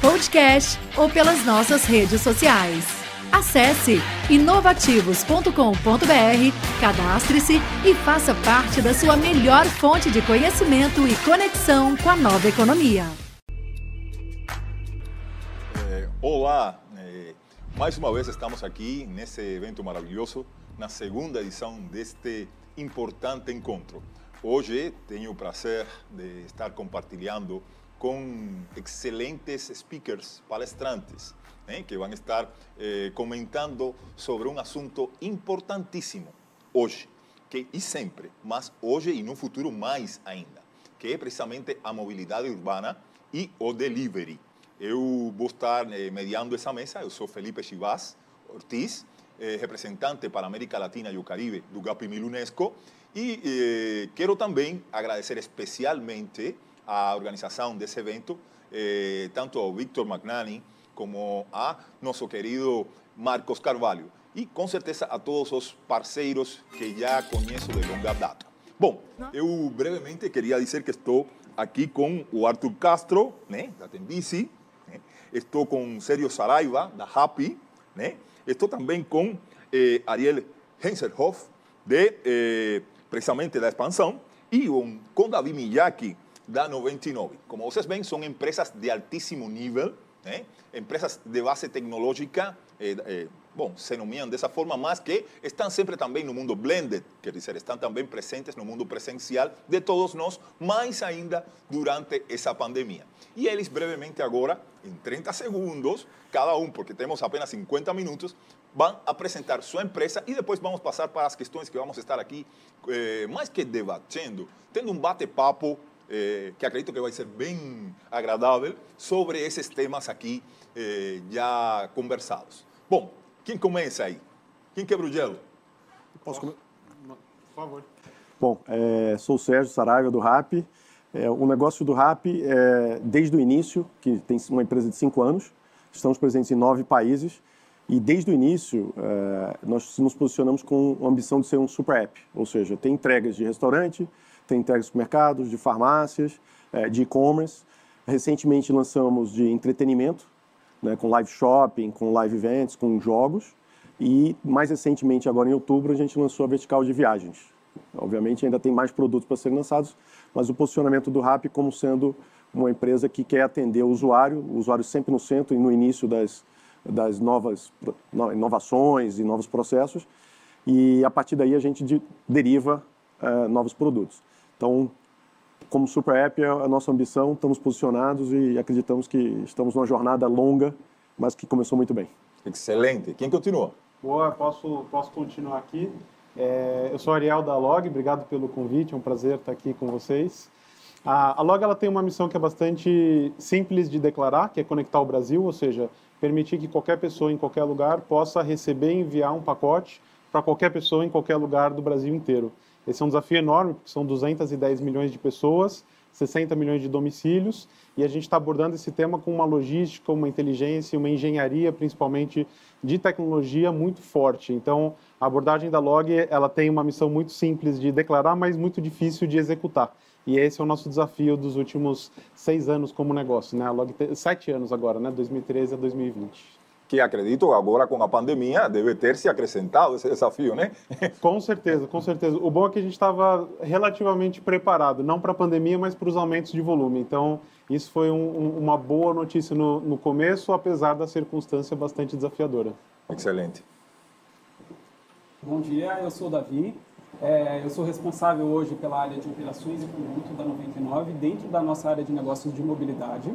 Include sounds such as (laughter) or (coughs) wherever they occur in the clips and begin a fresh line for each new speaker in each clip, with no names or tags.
podcast ou pelas nossas redes sociais. Acesse inovativos.com.br, cadastre-se e faça parte da sua melhor fonte de conhecimento e conexão com a nova economia.
É, olá, é, mais uma vez estamos aqui nesse evento maravilhoso, na segunda edição deste importante encontro. Hoje tenho o prazer de estar compartilhando com excelentes speakers, palestrantes, né, que vão estar eh, comentando sobre um assunto importantíssimo hoje, que e sempre, mas hoje e no futuro mais ainda, que é precisamente a mobilidade urbana e o delivery. Eu vou estar eh, mediando essa mesa, eu sou Felipe Chivas Ortiz, eh, representante para a América Latina e o Caribe do GAPIMIL UNESCO, e eh, quero também agradecer especialmente à organização desse evento, eh, tanto ao Victor Magnani como a nosso querido Marcos Carvalho. E com certeza a todos os parceiros que já conheço de longa data. Bom, eu brevemente queria dizer que estou aqui com o Arthur Castro, né, da Tembici, né? estou com Sérgio Saraiva, da Happy, né? estou também com eh, Ariel Henselhoff, de eh, precisamente da expansão, e um, com Davi Miyake, da 99. Como vocês veem, são empresas de altíssimo nível, né? empresas de base tecnológica, eh, eh, bom, se nomeam dessa forma, mas que estão sempre também no mundo blended, quer dizer, estão também presentes no mundo presencial de todos nós, mais ainda durante essa pandemia. E eles, brevemente agora, em 30 segundos, cada um, porque temos apenas 50 minutos, vão apresentar sua empresa e depois vamos passar para as questões que vamos estar aqui, eh, mais que debatendo, tendo um bate-papo eh, que acredito que vai ser bem agradável sobre esses temas aqui eh, já conversados. Bom, quem começa aí? Quem quebra o gelo?
Posso começar? Por favor. Bom, é, sou o Sérgio Saraiva do RAP. É, o negócio do RAP, é, desde o início, que tem uma empresa de cinco anos, estamos presentes em nove países, e desde o início, é, nós nos posicionamos com a ambição de ser um super app, ou seja, tem entregas de restaurante, tem entregas de supermercados, de farmácias, é, de e-commerce. Recentemente lançamos de entretenimento, né, com live shopping, com live events, com jogos. E mais recentemente, agora em outubro, a gente lançou a vertical de viagens. Obviamente ainda tem mais produtos para serem lançados, mas o posicionamento do RAP como sendo uma empresa que quer atender o usuário, o usuário sempre no centro e no início das, das novas inovações e novos processos, e a partir daí a gente deriva uh, novos produtos. Então, como Super App, é a nossa ambição, estamos posicionados e acreditamos que estamos numa jornada longa, mas que começou muito bem.
Excelente. Quem continua?
Boa, posso, posso continuar aqui. É, eu sou Ariel da Log, obrigado pelo convite, é um prazer estar aqui com vocês. A, a Log ela tem uma missão que é bastante simples de declarar, que é conectar o Brasil, ou seja, permitir que qualquer pessoa em qualquer lugar possa receber e enviar um pacote para qualquer pessoa em qualquer lugar do Brasil inteiro. Esse é um desafio enorme, porque são 210 milhões de pessoas, 60 milhões de domicílios, e a gente está abordando esse tema com uma logística, uma inteligência, uma engenharia, principalmente de tecnologia, muito forte. Então, a abordagem da Log ela tem uma missão muito simples de declarar, mas muito difícil de executar. E esse é o nosso desafio dos últimos seis anos como negócio, né? A Log sete anos agora, né? 2013 a 2020
que acredito agora com a pandemia deve ter se acrescentado esse desafio, né? (laughs)
Com certeza, com certeza. O bom é que a gente estava relativamente preparado, não para a pandemia, mas para os aumentos de volume. Então, isso foi um, uma boa notícia no, no começo, apesar da circunstância bastante desafiadora.
Excelente.
Bom dia, eu sou o Davi. É, eu sou responsável hoje pela área de operações e produto da 99, dentro da nossa área de negócios de mobilidade.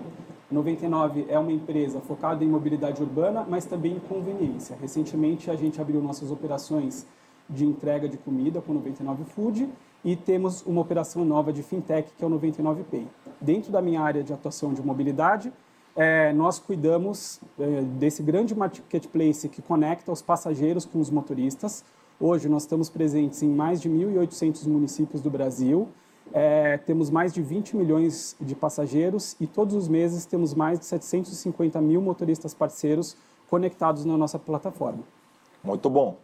99 é uma empresa focada em mobilidade urbana, mas também em conveniência. Recentemente a gente abriu nossas operações de entrega de comida com 99 Food e temos uma operação nova de fintech que é o 99 Pay. Dentro da minha área de atuação de mobilidade, é, nós cuidamos é, desse grande marketplace que conecta os passageiros com os motoristas. Hoje nós estamos presentes em mais de 1.800 municípios do Brasil. É, temos mais de 20 milhões de passageiros e todos os meses temos mais de 750 mil motoristas parceiros conectados na nossa plataforma.
Muito bom.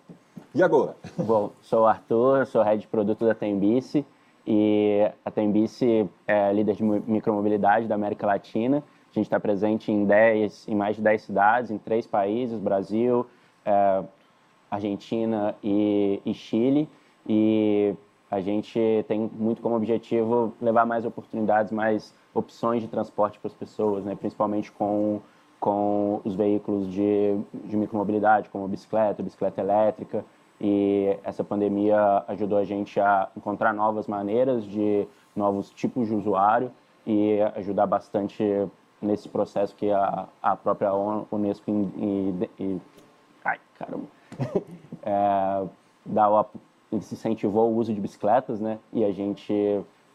E agora? (laughs)
Bom, sou o Arthur, sou head de produto da Tembice e a Tembice é líder de micromobilidade da América Latina. A gente está presente em, 10, em mais de 10 cidades, em três países, Brasil, é, Argentina e, e Chile. E a gente tem muito como objetivo levar mais oportunidades, mais opções de transporte para as pessoas, né? principalmente com, com os veículos de, de micromobilidade, como bicicleta, bicicleta elétrica e essa pandemia ajudou a gente a encontrar novas maneiras de novos tipos de usuário e ajudar bastante nesse processo que a, a própria Unesco e, e, ai, caramba, (laughs) é, dá o, incentivou o uso de bicicletas, né? E a gente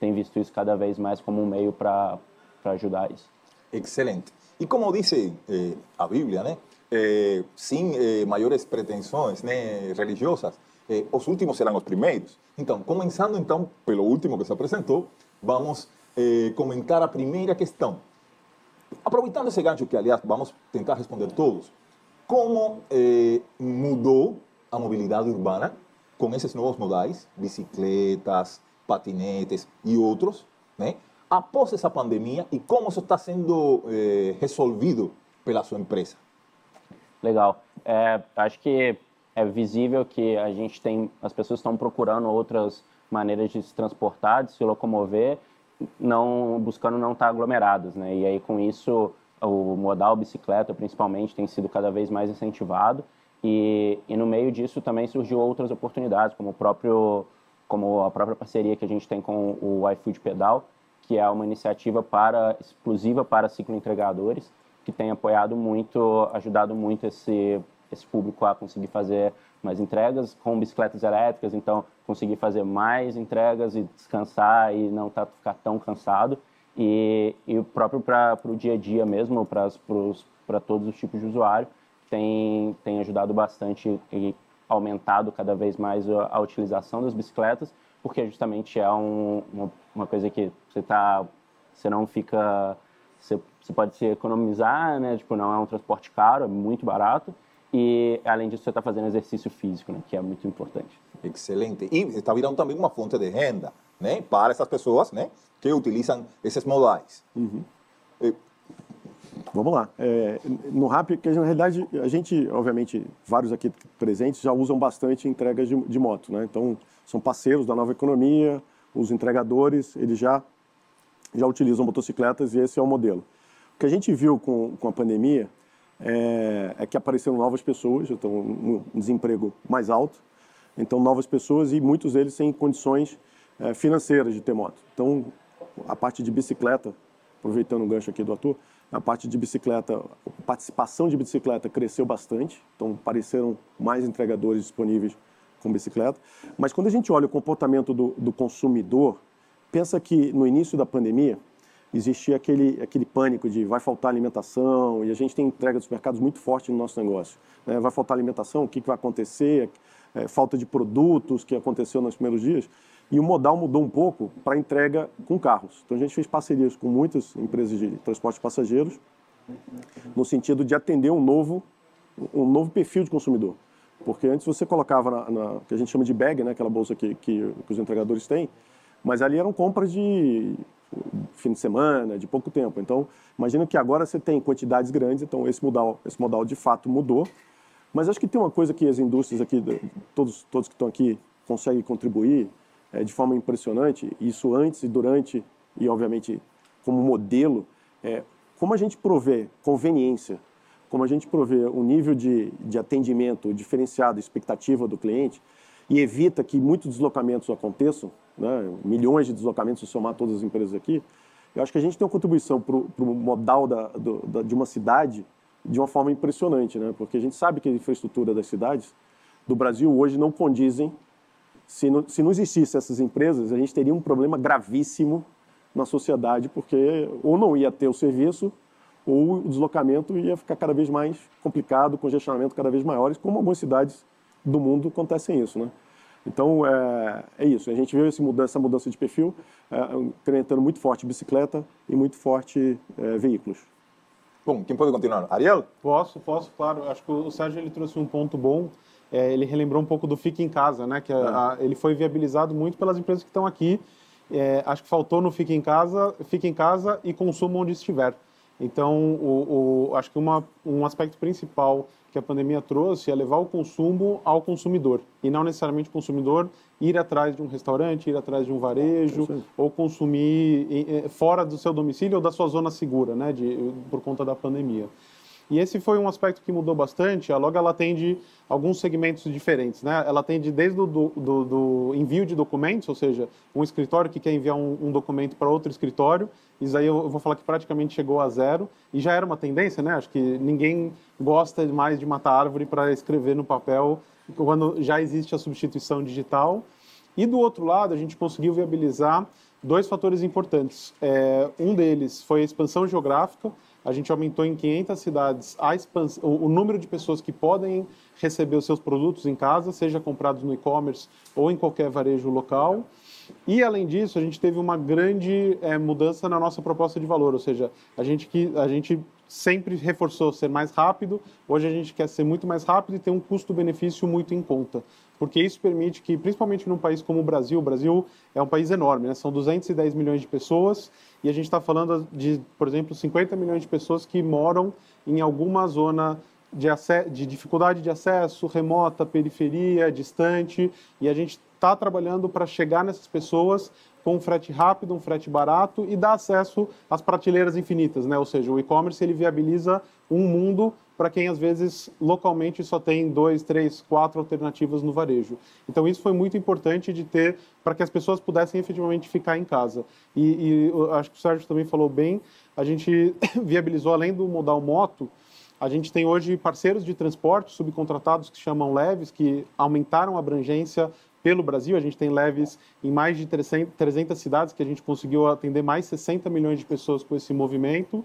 tem visto isso cada vez mais como um meio para ajudar isso.
Excelente. E como disse eh, a Bíblia, né? eh, sem eh, maiores pretensões né, religiosas, eh, os últimos serão os primeiros. Então, começando então pelo último que se apresentou, vamos eh, comentar a primeira questão. Aproveitando esse gancho que, aliás, vamos tentar responder todos, como eh, mudou a mobilidade urbana com esses novos modais, bicicletas, patinetes e outros, né? após essa pandemia e como isso está sendo eh, resolvido pela sua empresa?
Legal. É, acho que é visível que a gente tem, as pessoas estão procurando outras maneiras de se transportar, de se locomover, não buscando não estar aglomeradas, né? E aí com isso o modal bicicleta, principalmente, tem sido cada vez mais incentivado e, e no meio disso também surgiu outras oportunidades, como o próprio como a própria parceria que a gente tem com o iFood Pedal, que é uma iniciativa para exclusiva para cicloentregadores, que tem apoiado muito, ajudado muito esse, esse público a conseguir fazer mais entregas com bicicletas elétricas, então conseguir fazer mais entregas e descansar e não tá, ficar tão cansado. E, e o próprio para o dia a dia mesmo, para todos os tipos de usuário, tem, tem ajudado bastante e aumentado cada vez mais a, a utilização das bicicletas, porque justamente é um, uma, uma coisa que você, tá, você não fica você, você pode se economizar, né? Tipo, não é um transporte caro, é muito barato. E, além disso, você está fazendo exercício físico, né? Que é muito importante.
Excelente. E está virando também uma fonte de renda, né? Para essas pessoas, né? Que utilizam esses modais. Uhum.
E... Vamos lá. É, no RAP, que na realidade, a gente, obviamente, vários aqui presentes já usam bastante entregas de, de moto, né? Então, são parceiros da nova economia, os entregadores, eles já já utilizam motocicletas e esse é o modelo. O que a gente viu com, com a pandemia é, é que apareceram novas pessoas, então um desemprego mais alto, então novas pessoas e muitos deles sem condições é, financeiras de ter moto. Então a parte de bicicleta, aproveitando o gancho aqui do ator, a parte de bicicleta, participação de bicicleta cresceu bastante, então apareceram mais entregadores disponíveis com bicicleta. Mas quando a gente olha o comportamento do, do consumidor, Pensa que no início da pandemia existia aquele, aquele pânico de vai faltar alimentação e a gente tem entrega dos mercados muito forte no nosso negócio. Né? Vai faltar alimentação, o que, que vai acontecer? É, falta de produtos que aconteceu nos primeiros dias. E o modal mudou um pouco para entrega com carros. Então a gente fez parcerias com muitas empresas de transporte de passageiros no sentido de atender um novo, um novo perfil de consumidor. Porque antes você colocava na, na que a gente chama de bag, né, aquela bolsa que, que, que os entregadores têm, mas ali eram compras de fim de semana, de pouco tempo. Então, imagina que agora você tem quantidades grandes, então esse modal, esse modal de fato mudou. Mas acho que tem uma coisa que as indústrias aqui, todos, todos que estão aqui, conseguem contribuir de forma impressionante, isso antes e durante, e obviamente como modelo, é, como a gente provê conveniência, como a gente provê um nível de, de atendimento diferenciado, expectativa do cliente, e evita que muitos deslocamentos aconteçam, né, milhões de deslocamentos se somar todas as empresas aqui, eu acho que a gente tem uma contribuição para o modal da, do, da, de uma cidade de uma forma impressionante, né? porque a gente sabe que a infraestrutura das cidades do Brasil hoje não condizem. Se não, se não existissem essas empresas, a gente teria um problema gravíssimo na sociedade, porque ou não ia ter o serviço, ou o deslocamento ia ficar cada vez mais complicado, congestionamento cada vez maiores, como algumas cidades do mundo acontecem isso, né? Então, é, é isso. A gente viu mudança, essa mudança de perfil, é, incrementando muito forte bicicleta e muito forte é, veículos.
Bom, quem pode continuar? Ariel?
Posso, posso, claro. Acho que o Sérgio ele trouxe um ponto bom. É, ele relembrou um pouco do Fique em Casa, né? Que a, é. a, ele foi viabilizado muito pelas empresas que estão aqui. É, acho que faltou no Fique em Casa, Fique em Casa e consuma onde estiver. Então, o, o, acho que uma, um aspecto principal que a pandemia trouxe é levar o consumo ao consumidor e não necessariamente o consumidor ir atrás de um restaurante, ir atrás de um varejo ou consumir fora do seu domicílio ou da sua zona segura, né, de, por conta da pandemia. E esse foi um aspecto que mudou bastante. A Log ela atende alguns segmentos diferentes, né? Ela atende desde o do, do, do envio de documentos, ou seja, um escritório que quer enviar um, um documento para outro escritório. Isso aí eu vou falar que praticamente chegou a zero e já era uma tendência, né? Acho que ninguém gosta mais de matar árvore para escrever no papel quando já existe a substituição digital. E do outro lado, a gente conseguiu viabilizar dois fatores importantes. É, um deles foi a expansão geográfica a gente aumentou em 500 cidades expans... o número de pessoas que podem receber os seus produtos em casa, seja comprados no e-commerce ou em qualquer varejo local. E, além disso, a gente teve uma grande é, mudança na nossa proposta de valor, ou seja, a gente, a gente sempre reforçou ser mais rápido, hoje a gente quer ser muito mais rápido e ter um custo-benefício muito em conta porque isso permite que, principalmente num país como o Brasil, o Brasil é um país enorme, né? são 210 milhões de pessoas e a gente está falando de, por exemplo, 50 milhões de pessoas que moram em alguma zona de, de dificuldade de acesso, remota, periferia, distante, e a gente está trabalhando para chegar nessas pessoas com um frete rápido, um frete barato e dar acesso às prateleiras infinitas, né? Ou seja, o e-commerce ele viabiliza um mundo para quem às vezes localmente só tem dois, três, quatro alternativas no varejo. Então isso foi muito importante de ter para que as pessoas pudessem efetivamente ficar em casa. E, e acho que o Sérgio também falou bem, a gente (coughs) viabilizou além do modal moto, a gente tem hoje parceiros de transporte subcontratados que chamam leves, que aumentaram a abrangência pelo Brasil. A gente tem leves em mais de 300 cidades, que a gente conseguiu atender mais 60 milhões de pessoas com esse movimento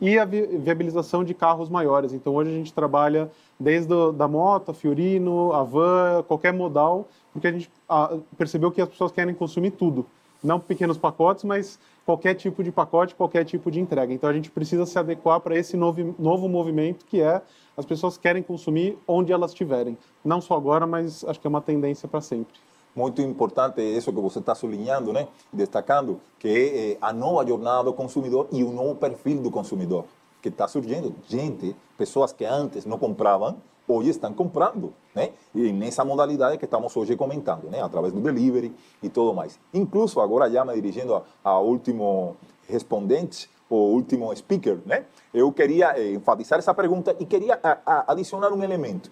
e a viabilização de carros maiores. Então, hoje a gente trabalha desde a, da moto, a Fiorino, a van, qualquer modal, porque a gente a, percebeu que as pessoas querem consumir tudo. Não pequenos pacotes, mas qualquer tipo de pacote, qualquer tipo de entrega. Então, a gente precisa se adequar para esse novo, novo movimento que é as pessoas querem consumir onde elas estiverem. Não só agora, mas acho que é uma tendência para sempre
muito importante isso que você está sublinhando, né? destacando, que é a nova jornada do consumidor e o novo perfil do consumidor que está surgindo. Gente, pessoas que antes não compravam, hoje estão comprando, né? E nessa modalidade que estamos hoje comentando, né? Através do delivery e tudo mais. Incluso agora já me dirigindo ao último respondente, o último speaker, né? Eu queria eh, enfatizar essa pergunta e queria a, a, adicionar um elemento.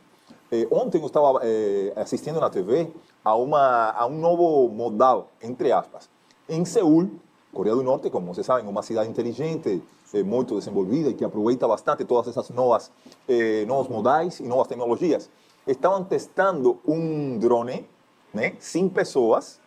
Eh, ontem eu estava eh, assistindo na TV a, uma, a um novo modal, entre aspas. Em Seul, Coreia do Norte, como vocês sabem, uma cidade inteligente, eh, muito desenvolvida e que aproveita bastante todas essas novas eh, novos modais e novas tecnologias. Estavam testando um drone, né, sem pessoas,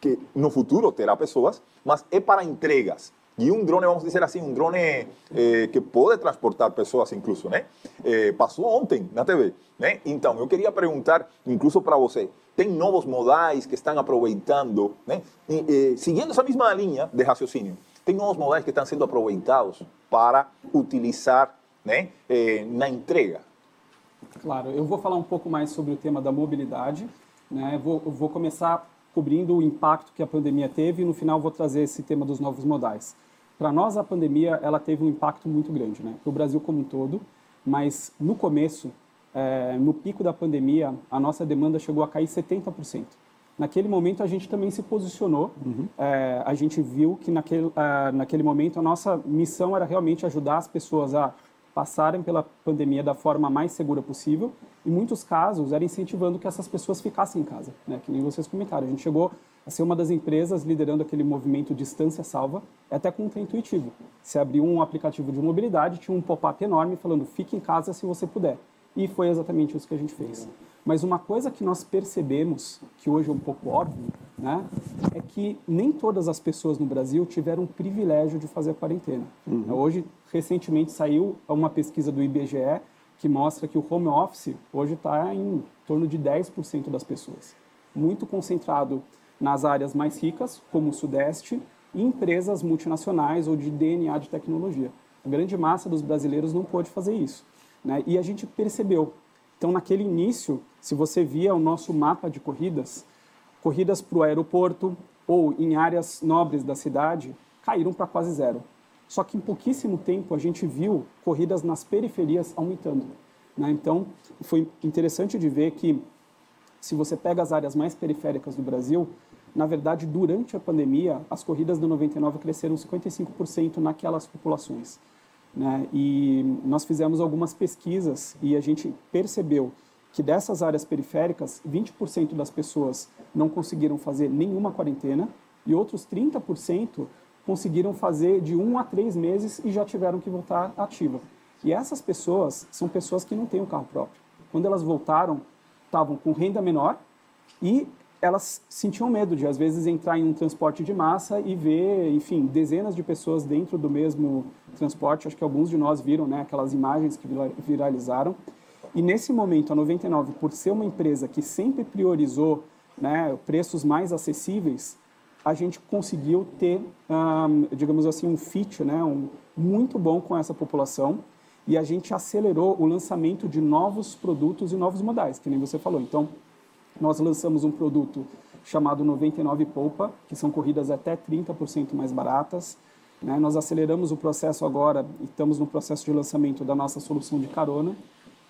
que no futuro terá pessoas, mas é para entregas. E um drone, vamos dizer assim, um drone eh, que pode transportar pessoas incluso, né? Eh, passou ontem na TV, né? Então, eu queria perguntar, incluso para você, tem novos modais que estão aproveitando, né? E, eh, seguindo essa mesma linha de raciocínio, tem novos modais que estão sendo aproveitados para utilizar né, na entrega?
Claro, eu vou falar um pouco mais sobre o tema da mobilidade, né? Vou, vou começar cobrindo o impacto que a pandemia teve e no final vou trazer esse tema dos novos modais. Para nós, a pandemia ela teve um impacto muito grande, né? para o Brasil como um todo, mas no começo, é, no pico da pandemia, a nossa demanda chegou a cair 70%. Naquele momento, a gente também se posicionou, uhum. é, a gente viu que naquele, é, naquele momento a nossa missão era realmente ajudar as pessoas a passarem pela pandemia da forma mais segura possível. Em muitos casos, era incentivando que essas pessoas ficassem em casa, né? que nem vocês comentaram. A gente chegou a ser uma das empresas liderando aquele movimento Distância Salva, é até contra-intuitivo. Você abriu um aplicativo de mobilidade, tinha um pop-up enorme falando fique em casa se você puder. E foi exatamente isso que a gente fez. Mas uma coisa que nós percebemos, que hoje é um pouco óbvio, né, é que nem todas as pessoas no Brasil tiveram o privilégio de fazer a quarentena. Uhum. Hoje, recentemente saiu uma pesquisa do IBGE que mostra que o home office hoje está em torno de 10% das pessoas. Muito concentrado nas áreas mais ricas, como o Sudeste, e empresas multinacionais ou de DNA de tecnologia. A grande massa dos brasileiros não pôde fazer isso. Né? E a gente percebeu. Então, naquele início, se você via o nosso mapa de corridas, corridas para o aeroporto ou em áreas nobres da cidade caíram para quase zero. Só que em pouquíssimo tempo a gente viu corridas nas periferias aumentando. Né? Então, foi interessante de ver que, se você pega as áreas mais periféricas do Brasil, na verdade, durante a pandemia, as corridas do 99 cresceram 55% naquelas populações. Né? E nós fizemos algumas pesquisas e a gente percebeu que dessas áreas periféricas, 20% das pessoas não conseguiram fazer nenhuma quarentena e outros 30% conseguiram fazer de um a três meses e já tiveram que voltar ativa. E essas pessoas são pessoas que não têm um carro próprio. Quando elas voltaram, estavam com renda menor e elas sentiam medo de, às vezes, entrar em um transporte de massa e ver, enfim, dezenas de pessoas dentro do mesmo transporte. Acho que alguns de nós viram né, aquelas imagens que viralizaram. E nesse momento, a 99, por ser uma empresa que sempre priorizou né, preços mais acessíveis, a gente conseguiu ter, digamos assim, um fit né, um, muito bom com essa população e a gente acelerou o lançamento de novos produtos e novos modais, que nem você falou. Então, nós lançamos um produto chamado 99 Poupa, que são corridas até 30% mais baratas. Né? Nós aceleramos o processo agora e estamos no processo de lançamento da nossa solução de carona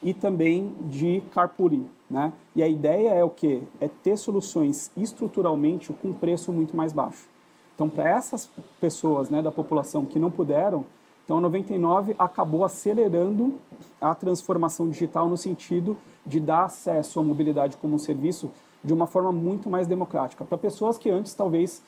e também de carpooling. Né? E a ideia é o quê? É ter soluções estruturalmente com preço muito mais baixo. Então, para essas pessoas né, da população que não puderam, então a 99 acabou acelerando a transformação digital no sentido de dar acesso à mobilidade como um serviço de uma forma muito mais democrática para pessoas que antes talvez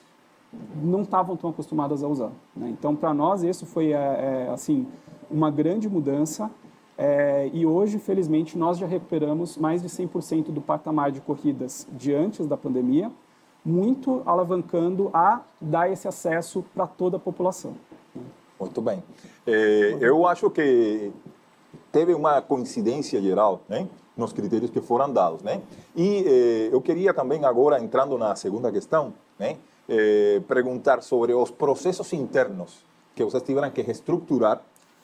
não estavam tão acostumadas a usar. Né? Então, para nós isso foi é, é, assim uma grande mudança é, e hoje, felizmente, nós já recuperamos mais de 100% do patamar de corridas de antes da pandemia, muito alavancando a dar esse acesso para toda a população.
Muito bem. É, eu acho que teve uma coincidência geral, né? nos critérios que foram dados, né? E eh, eu queria também agora entrando na segunda questão, né? Eh, perguntar sobre os processos internos que vocês tiveram que reestruturar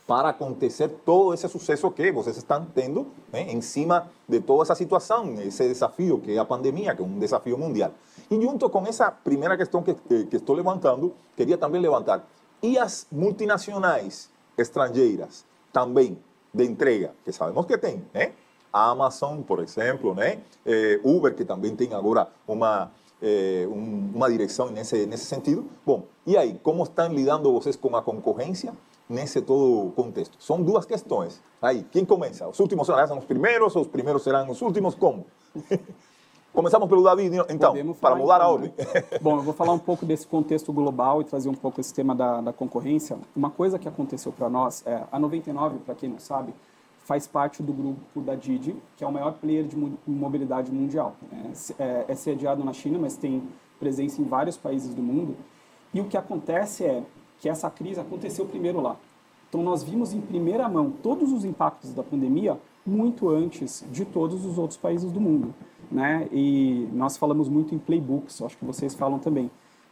para acontecer todo esse sucesso que vocês estão tendo né, em cima de toda essa situação, esse desafio que é a pandemia, que é um desafio mundial. E junto com essa primeira questão que, que, que estou levantando, queria também levantar, e as multinacionais estrangeiras também de entrega, que sabemos que tem? A Amazon, por exemplo, né? É, Uber, que também tem agora uma, é, um, uma direção nesse, sentido. Bom, e aí, como estão lidando vocês com a concorrência nesse todo contexto? São duas questões. Aí, quem começa? Os últimos serão os primeiros, os primeiros serão os últimos? Como? (laughs) Começamos pelo David, então, para mudar então, a ordem. Né? (laughs)
Bom, eu vou falar um pouco desse contexto global e trazer um pouco esse tema da, da concorrência. Uma coisa que aconteceu para nós, é, a 99, para quem não sabe, faz parte do grupo da Didi, que é o maior player de mobilidade mundial. É, é, é sediado na China, mas tem presença em vários países do mundo. E o que acontece é que essa crise aconteceu primeiro lá. Então nós vimos em primeira mão todos os impactos da pandemia muito antes de todos os outros países do mundo. Né? E nós falamos muito em playbooks, acho que vocês falam também.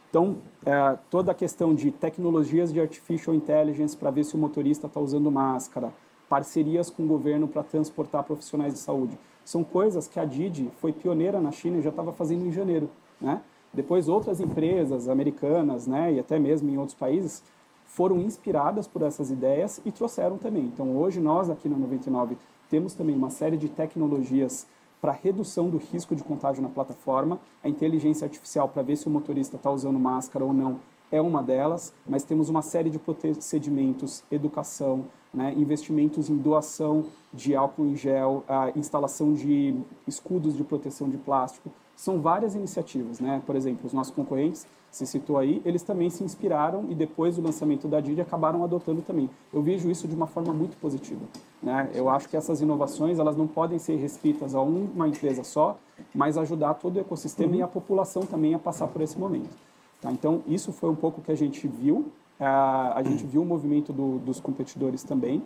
Então, é, toda a questão de tecnologias de artificial intelligence para ver se o motorista está usando máscara, parcerias com o governo para transportar profissionais de saúde. São coisas que a Didi foi pioneira na China e já estava fazendo em janeiro. Né? Depois, outras empresas americanas né, e até mesmo em outros países foram inspiradas por essas ideias e trouxeram também. Então, hoje, nós aqui na 99 temos também uma série de tecnologias para redução do risco de contágio na plataforma. A inteligência artificial para ver se o motorista está usando máscara ou não é uma delas, mas temos uma série de procedimentos, educação, né, investimentos em doação de álcool em gel, a instalação de escudos de proteção de plástico. são várias iniciativas, né? Por exemplo, os nossos concorrentes, você citou aí, eles também se inspiraram e depois do lançamento da Didi acabaram adotando também. Eu vejo isso de uma forma muito positiva, né? Eu acho que essas inovações, elas não podem ser restritas a uma empresa só, mas ajudar todo o ecossistema uhum. e a população também a passar por esse momento. Tá? Então, isso foi um pouco que a gente viu. A gente viu o movimento do, dos competidores também.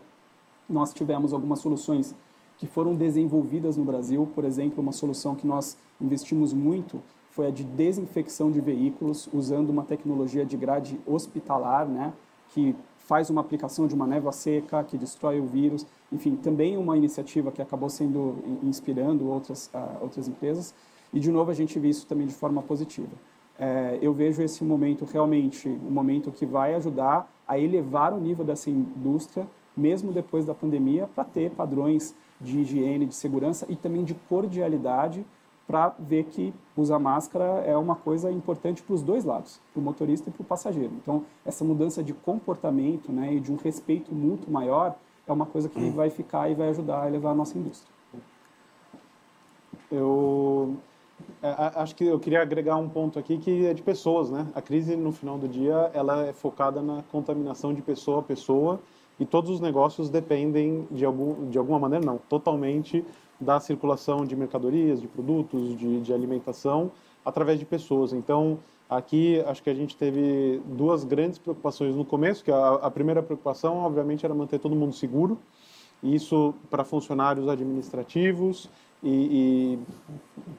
Nós tivemos algumas soluções que foram desenvolvidas no Brasil. Por exemplo, uma solução que nós investimos muito foi a de desinfecção de veículos usando uma tecnologia de grade hospitalar, né, que faz uma aplicação de uma névoa seca que destrói o vírus. Enfim, também uma iniciativa que acabou sendo inspirando outras uh, outras empresas. E de novo a gente vê isso também de forma positiva. É, eu vejo esse momento realmente um momento que vai ajudar a elevar o nível dessa indústria, mesmo depois da pandemia, para ter padrões de higiene, de segurança e também de cordialidade para ver que usar máscara é uma coisa importante para os dois lados, para o motorista e para o passageiro. Então, essa mudança de comportamento né, e de um respeito mútuo maior é uma coisa que vai ficar e vai ajudar a elevar a nossa indústria.
Eu acho que eu queria agregar um ponto aqui que é de pessoas, né? A crise no final do dia ela é focada na contaminação de pessoa a pessoa e todos os negócios dependem de, algum, de alguma maneira, não, totalmente da circulação de mercadorias, de produtos, de, de alimentação através de pessoas. Então, aqui acho que a gente teve duas grandes preocupações no começo, que a, a primeira preocupação, obviamente, era manter todo mundo seguro, isso para funcionários administrativos e, e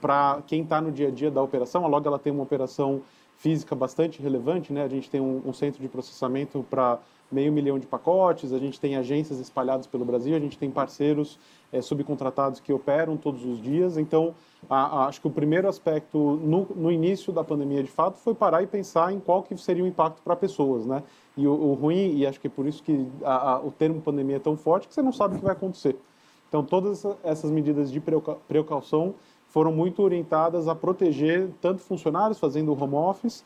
para quem está no dia a dia da operação. A Log ela tem uma operação física bastante relevante, né? A gente tem um, um centro de processamento para meio milhão de pacotes, a gente tem agências espalhadas pelo Brasil, a gente tem parceiros é, subcontratados que operam todos os dias. Então, a, a, acho que o primeiro aspecto no, no, início da pandemia, de fato, foi parar e pensar em qual que seria o impacto para pessoas, né? E o, o, ruim, e acho que é por isso que a, o termo pandemia é tão forte, que você não sabe o que vai acontecer. Então, todas essas medidas de precaução foram muito orientadas a proteger tanto funcionários fazendo home office,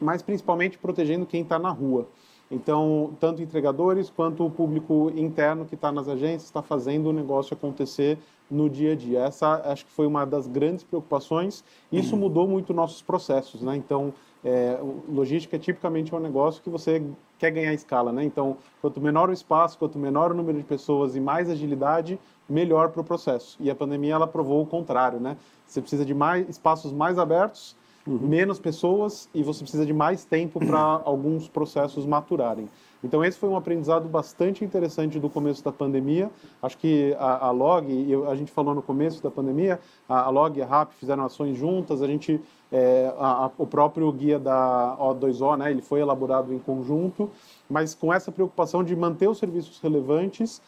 mas principalmente protegendo quem está na rua. Então, tanto entregadores quanto o público interno que está nas agências está fazendo o negócio acontecer no dia a dia. Essa acho que foi uma das grandes preocupações. Isso uhum. mudou muito nossos processos, né? Então, é, logística tipicamente é um negócio que você quer ganhar escala, né? Então, quanto menor o espaço, quanto menor o número de pessoas e mais agilidade, melhor para o processo. E a pandemia ela provou o contrário, né? Você precisa de mais espaços mais abertos uhum. menos pessoas e você precisa de mais tempo para (clears throat) alguns processos maturarem. Então esse foi um aprendizado bastante interessante do começo da pandemia. Acho que a, a Log, a gente falou no começo da pandemia, a, a Log e a RAP fizeram ações juntas. A gente, é, a, o próprio guia da O2O, né, ele foi elaborado em conjunto, mas com essa preocupação de manter os serviços relevantes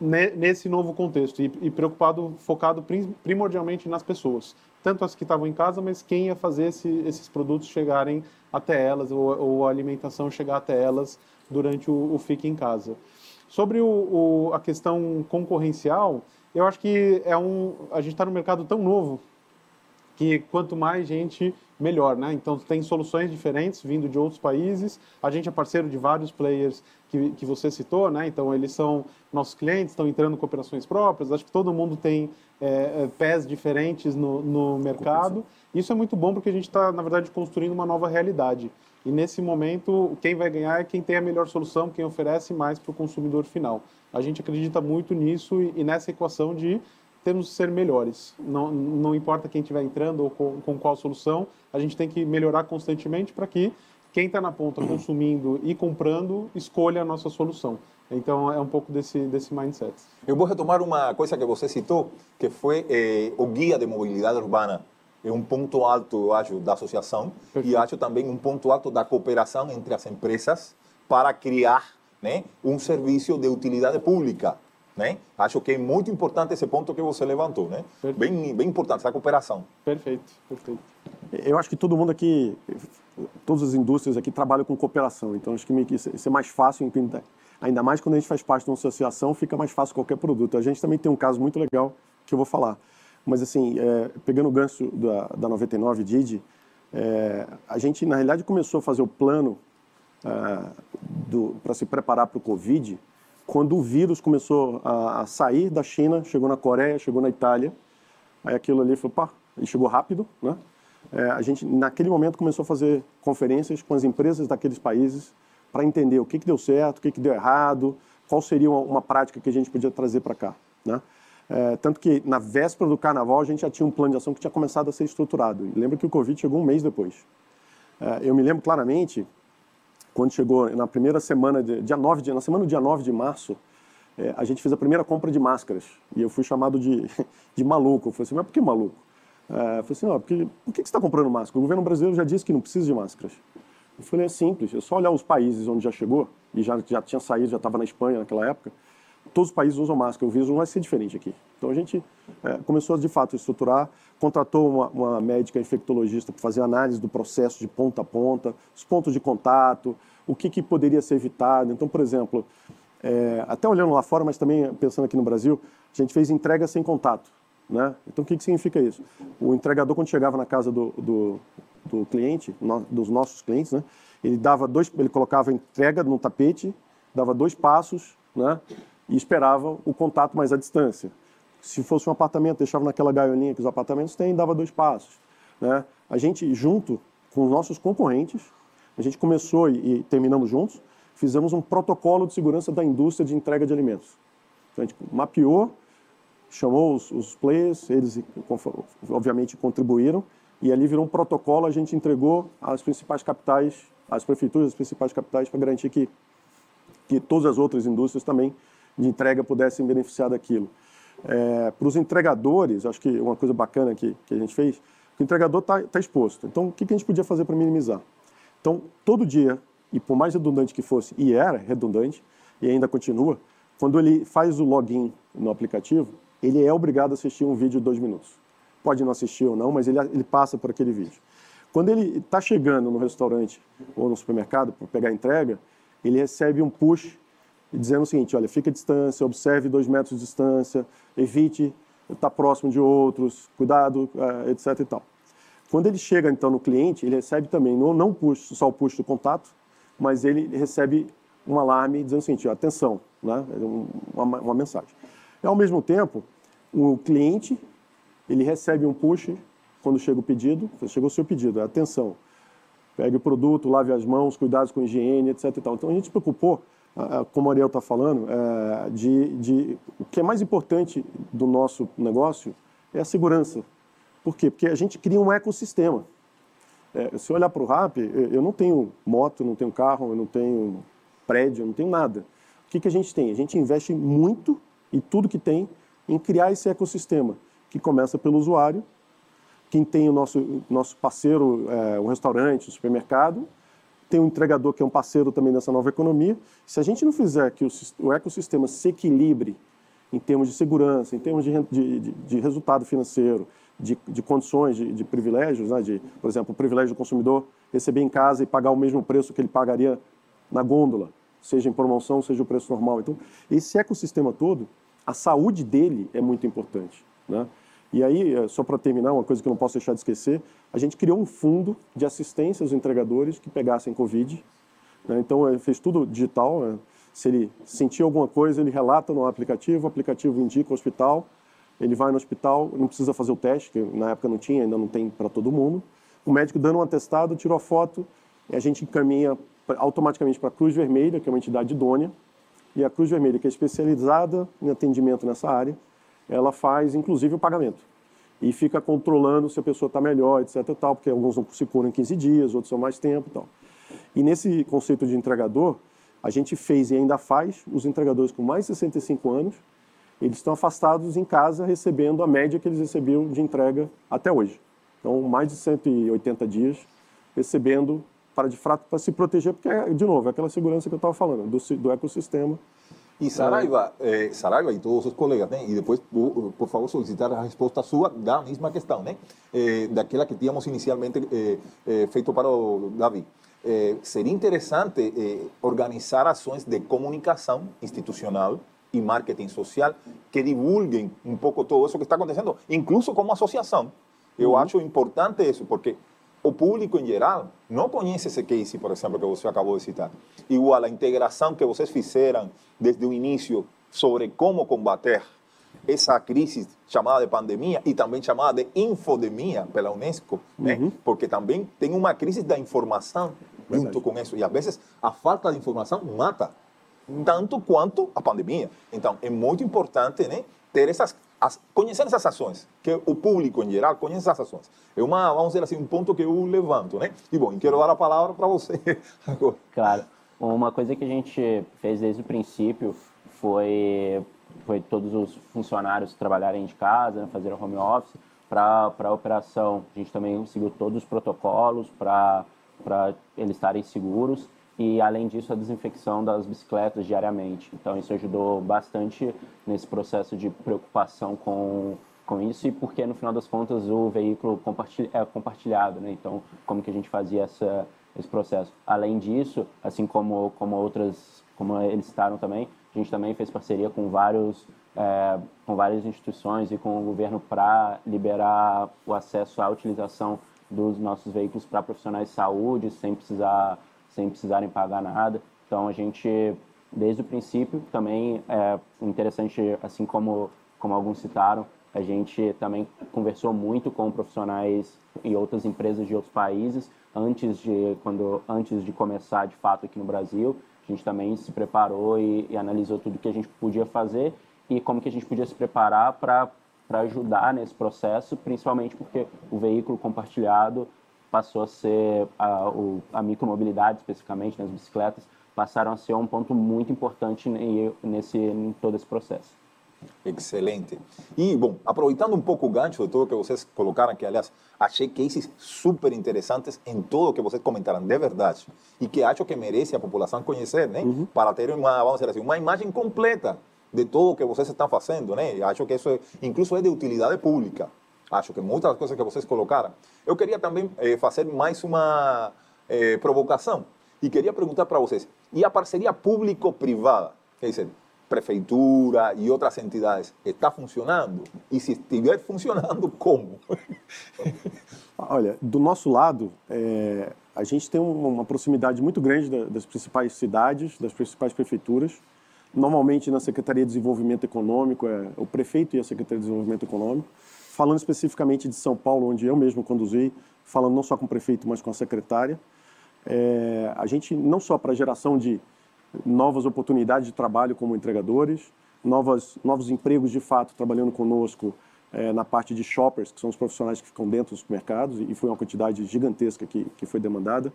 nesse novo contexto e, e preocupado, focado primordialmente nas pessoas tanto as que estavam em casa, mas quem ia fazer esse, esses produtos chegarem até elas, ou, ou, a alimentação chegar até elas durante o, o Fique em Casa. Sobre o, o, a questão concorrencial, eu acho que é um, a gente está no mercado tão novo que quanto mais gente, melhor, né? Então tem soluções diferentes vindo de outros países. A gente é parceiro de vários players que, que você citou, né? Então eles são nossos clientes, estão entrando com operações próprias. Acho que todo mundo tem é, é, pés diferentes no, no mercado. Isso é muito bom porque a gente está, na verdade, construindo uma nova realidade. E nesse momento, quem vai ganhar é quem tem a melhor solução, quem oferece mais para o consumidor final. A gente acredita muito nisso e, e nessa equação de temos que ser melhores. Não, não importa quem estiver entrando ou com, com qual solução, a gente tem que melhorar constantemente para que quem está na ponta (clears throat) consumindo e comprando escolha a nossa solução. Então é um pouco desse, desse mindset.
Eu vou retomar uma coisa que você citou, que foi eh, o guia de mobilidade urbana. É um ponto alto, eu acho, da associação Perfeito. e acho também um ponto alto da cooperação entre as empresas para criar né, um serviço de utilidade pública. Né? Acho que é muito importante esse ponto que você levantou, né? Bem, bem importante essa cooperação.
Perfeito, perfeito.
Eu acho que todo mundo aqui, todas as indústrias aqui trabalham com cooperação, então acho que isso é mais fácil, ainda mais quando a gente faz parte de uma associação, fica mais fácil qualquer produto. A gente também tem um caso muito legal que eu vou falar, mas assim, é, pegando o gancho da, da 99 Didi, é, a gente na realidade começou a fazer o plano é, para se preparar para o Covid quando o vírus começou a, a, sair da China, chegou na Coreia, chegou na Itália, aí aquilo ali foi, pá, e chegou rápido, né? É, a gente, naquele momento, começou a fazer conferências com as empresas daqueles países para entender o que, que deu certo, o que, que deu errado, qual seria uma, uma prática que a gente podia trazer para cá, né? É, tanto que na véspera do carnaval a gente já tinha um plano de ação que tinha começado a ser estruturado. Lembra que o Covid chegou um mês depois. É, eu me lembro claramente, quando chegou na primeira semana, de, dia 9 de, na semana do dia 9 de março, é, a gente fez a primeira compra de máscaras. E eu fui chamado de, (laughs) de maluco. Eu falei assim, mas por que maluco? É, eu falei assim, não, porque, por que você está comprando máscara? O governo brasileiro já disse que não precisa de máscaras. Eu falei, é simples, é só olhar os países onde já chegou, e já, já tinha saído, já estava na Espanha naquela época, todos os países usam máscara, o vírus não vai ser diferente aqui. Então a gente é, começou de fato a estruturar, contratou uma, uma médica infectologista para fazer análise do processo de ponta a ponta, os pontos de contato, o que, que poderia ser evitado. Então, por exemplo, é, até olhando lá fora, mas também pensando aqui no Brasil, a gente fez entrega sem contato. Né? Então, o que, que significa isso? O entregador, quando chegava na casa do, do, do cliente, no, dos nossos clientes, né? ele dava dois, ele colocava entrega no tapete, dava dois passos, né? E esperava o contato mais à distância. Se fosse um apartamento, deixava naquela gaiolinha que os apartamentos têm, dava dois passos. Né? A gente, junto com os nossos concorrentes, a gente começou e, e terminamos juntos, fizemos um protocolo de segurança da indústria de entrega de alimentos. Então, a gente mapeou, chamou os, os players, eles obviamente contribuíram, e ali virou um protocolo, a gente entregou às principais capitais, às prefeituras das principais capitais, para garantir que, que todas as outras indústrias também de entrega pudessem beneficiar daquilo. É, para os entregadores, acho que uma coisa bacana que, que a gente fez, o entregador está tá exposto. Então, o que, que a gente podia fazer para minimizar? Então, todo dia, e por mais redundante que fosse, e era redundante, e ainda continua, quando ele faz o login no aplicativo, ele é obrigado a assistir um vídeo de dois minutos. Pode não assistir ou não, mas ele, ele passa por aquele vídeo. Quando ele está chegando no restaurante ou no supermercado para pegar entrega, ele recebe um push dizendo o seguinte: olha, fique à distância, observe dois metros de distância, evite estar próximo de outros, cuidado, eh, etc. E tal. Quando ele chega então no cliente, ele recebe também não, não push, só o push do contato, mas ele recebe um alarme dizendo o seguinte: atenção, né? uma, uma mensagem. E, ao mesmo tempo, o cliente ele recebe um push quando chega o pedido, chegou o seu pedido, atenção, pegue o produto, lave as mãos, cuidados com higiene, etc. Então a gente se preocupou como o Ariel está falando, é, de, de, o que é mais importante do nosso negócio é a segurança. Por quê? Porque a gente cria um ecossistema. É, se eu olhar para o RAP, eu não tenho moto, não tenho carro, eu não tenho prédio, eu não tenho nada. O que, que a gente tem? A gente investe muito e tudo que tem em criar esse ecossistema, que começa pelo usuário, quem tem o nosso, nosso parceiro, é, um restaurante, um supermercado, tem um entregador que é um parceiro também dessa nova economia. Se a gente não fizer que o, ecossistema se equilibre em termos de segurança, em termos de, de, de, resultado financeiro, de, de condições, de, de privilégios, né? de, por exemplo, o privilégio do consumidor receber em casa e pagar o mesmo preço que ele pagaria na gôndola, seja em promoção, seja o preço normal. Então, esse ecossistema todo, a saúde dele é muito importante. Né? E aí, é, só para terminar, uma coisa que eu não posso deixar de esquecer, a gente criou um fundo de assistência aos entregadores que pegassem Covid. Né? Então, fez tudo digital. Né? Se ele sentir alguma coisa, ele relata no aplicativo, o aplicativo indica o hospital, ele vai no hospital, não precisa fazer o teste, que na época não tinha, ainda não tem para todo mundo. O médico dando um atestado, tirou a foto, e a gente encaminha automaticamente para a Cruz Vermelha, que é uma entidade idônea, e a Cruz Vermelha, que é especializada em atendimento nessa área, ela faz inclusive o pagamento. E fica controlando se a pessoa está melhor, etc. Tal, porque alguns não se curam em 15 dias, outros são mais tempo. Tal. E nesse conceito de entregador, a gente fez e ainda faz os entregadores com mais de 65 anos, eles estão afastados em casa recebendo a média que eles recebiam de entrega até hoje. Então, mais de 180 dias recebendo para de fato para se proteger, porque, de novo, é aquela segurança que eu estava falando, do, do ecossistema
Y Saraiva, eh, Saraiva y todos sus colegas, ¿eh? y después, por favor, solicitar a resposta sua da mesma questão, né? Eh, daquela que tínhamos inicialmente eh, eh, feito para o Davi. Eh, seria interessante eh, organizar ações de comunicação institucional e marketing social que divulguem um pouco todo isso que está acontecendo, incluso como associação. Eu uhum. acho importante isso, porque o público em geral não conhece esse case, por exemplo, que você acabou de citar. Igual a integração que vocês fizeram desde o início sobre como combater essa crise chamada de pandemia e também chamada de infodemia pela Unesco, né? uhum. né? porque também tem uma crise da informação Verdade. junto com isso. E às vezes a falta de informação mata, tanto quanto a pandemia. Então é muito importante né, ter essas, as, conhecer essas ações, que o público em geral conhece essas ações. É uma, vamos dizer assim, um ponto que eu levanto. Né? E bom, quero dar a palavra para você (laughs) agora.
Claro. Uma coisa que a gente fez desde o princípio foi foi todos os funcionários trabalharem de casa, né, fazer home office. Para a operação, a gente também seguiu todos os protocolos para eles estarem seguros e, além disso, a desinfecção das bicicletas diariamente. Então, isso ajudou bastante nesse processo de preocupação com, com isso e porque, no final das contas, o veículo compartilha, é compartilhado. Né? Então, como que a gente fazia essa, esse processo? Além disso, assim como, como outras, como eles citaram também, a gente também fez parceria com vários é, com várias instituições e com o governo para liberar o acesso à utilização dos nossos veículos para profissionais de saúde sem precisar sem precisarem pagar nada. Então a gente desde o princípio também é interessante assim como como alguns citaram a gente também conversou muito com profissionais e outras empresas de outros países antes de quando antes de começar de fato aqui no Brasil a gente também se preparou e, e analisou tudo que a gente podia fazer e como que a gente podia se preparar para ajudar nesse processo, principalmente porque o veículo compartilhado passou a ser a, o, a micromobilidade especificamente, nas né, bicicletas, passaram a ser um ponto muito importante nesse, em todo esse processo.
Excelente. E, bom, aproveitando um pouco o gancho de tudo que vocês colocaram, que, aliás, achei cases super interessantes em tudo que vocês comentaram, de verdade, e que acho que merece a população conhecer, né? Uhum. Para ter uma, vamos dizer assim, uma imagem completa de tudo que vocês estão fazendo, né? Acho que isso, é, incluso, é de utilidade pública. Acho que muitas das coisas que vocês colocaram. Eu queria também eh, fazer mais uma eh, provocação e queria perguntar para vocês: e a parceria público-privada? Quer dizer, prefeitura e outras entidades está funcionando? E se estiver funcionando, (laughs) como?
Olha, do nosso lado, é, a gente tem uma proximidade muito grande das principais cidades, das principais prefeituras. Normalmente na Secretaria de Desenvolvimento Econômico, é o prefeito e a Secretaria de Desenvolvimento Econômico. Falando especificamente de São Paulo, onde eu mesmo conduzi, falando não só com o prefeito, mas com a secretária, é, a gente não só para geração de novas oportunidades de trabalho como entregadores, novas, novos empregos de fato trabalhando conosco é, na parte de shoppers, que são os profissionais que ficam dentro dos mercados, e foi uma quantidade gigantesca que, que foi demandada,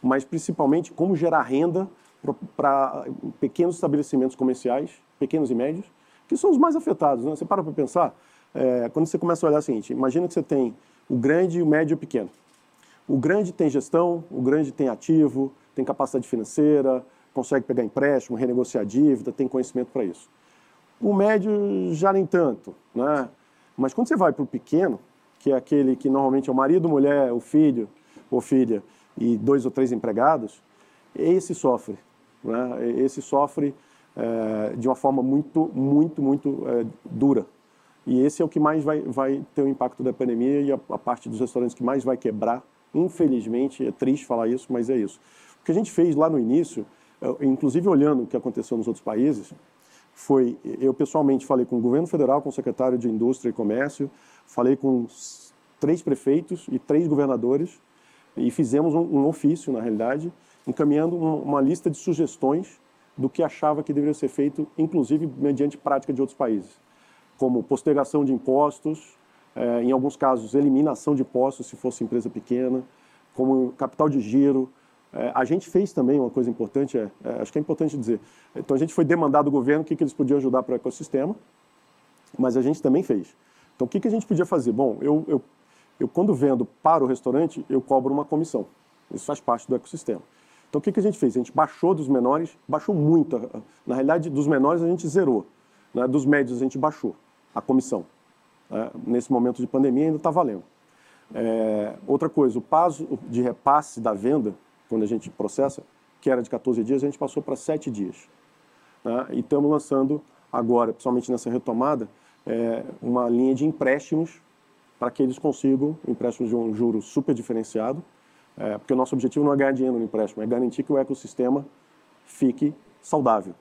mas principalmente como gerar renda para pequenos estabelecimentos comerciais, pequenos e médios, que são os mais afetados. Né? Você para para pensar, é, quando você começa a olhar o seguinte, imagina que você tem o grande, o médio e o pequeno. O grande tem gestão, o grande tem ativo, tem capacidade financeira, consegue pegar empréstimo, renegociar dívida, tem conhecimento para isso. O médio já nem tanto, né? Mas quando você vai para o pequeno, que é aquele que normalmente é o marido, mulher, o filho ou filha e dois ou três empregados, esse sofre, né? Esse sofre é, de uma forma muito, muito, muito é, dura. E esse é o que mais vai, vai ter o impacto da pandemia e a, a parte dos restaurantes que mais vai quebrar. Infelizmente, é triste falar isso, mas é isso. O que a gente fez lá no início inclusive olhando o que aconteceu nos outros países, foi eu pessoalmente falei com o governo federal, com o secretário de Indústria e Comércio, falei com três prefeitos e três governadores e fizemos um, um ofício, na realidade, encaminhando uma, uma lista de sugestões do que achava que deveria ser feito, inclusive mediante prática de outros países, como postergação de impostos, é, em alguns casos eliminação de impostos se fosse empresa pequena, como capital de giro, é, a gente fez também uma coisa importante, é, é, acho que é importante dizer. Então a gente foi demandado do governo o que, que eles podiam ajudar para o ecossistema, mas a gente também fez. Então o que, que a gente podia fazer? Bom, eu, eu, eu quando vendo para o restaurante, eu cobro uma comissão. Isso faz parte do ecossistema. Então o que, que a gente fez? A gente baixou dos menores, baixou muito. Na realidade, dos menores a gente zerou. Né? Dos médios a gente baixou a comissão. Né? Nesse momento de pandemia ainda está valendo. É, outra coisa, o prazo de repasse da venda quando a gente processa, que era de 14 dias, a gente passou para 7 dias. Né? E estamos lançando agora, principalmente nessa retomada, é, uma linha de empréstimos para que eles consigam empréstimos de um juro super diferenciado, é, porque o nosso objetivo não é ganhar dinheiro no empréstimo, é garantir que o ecossistema fique saudável.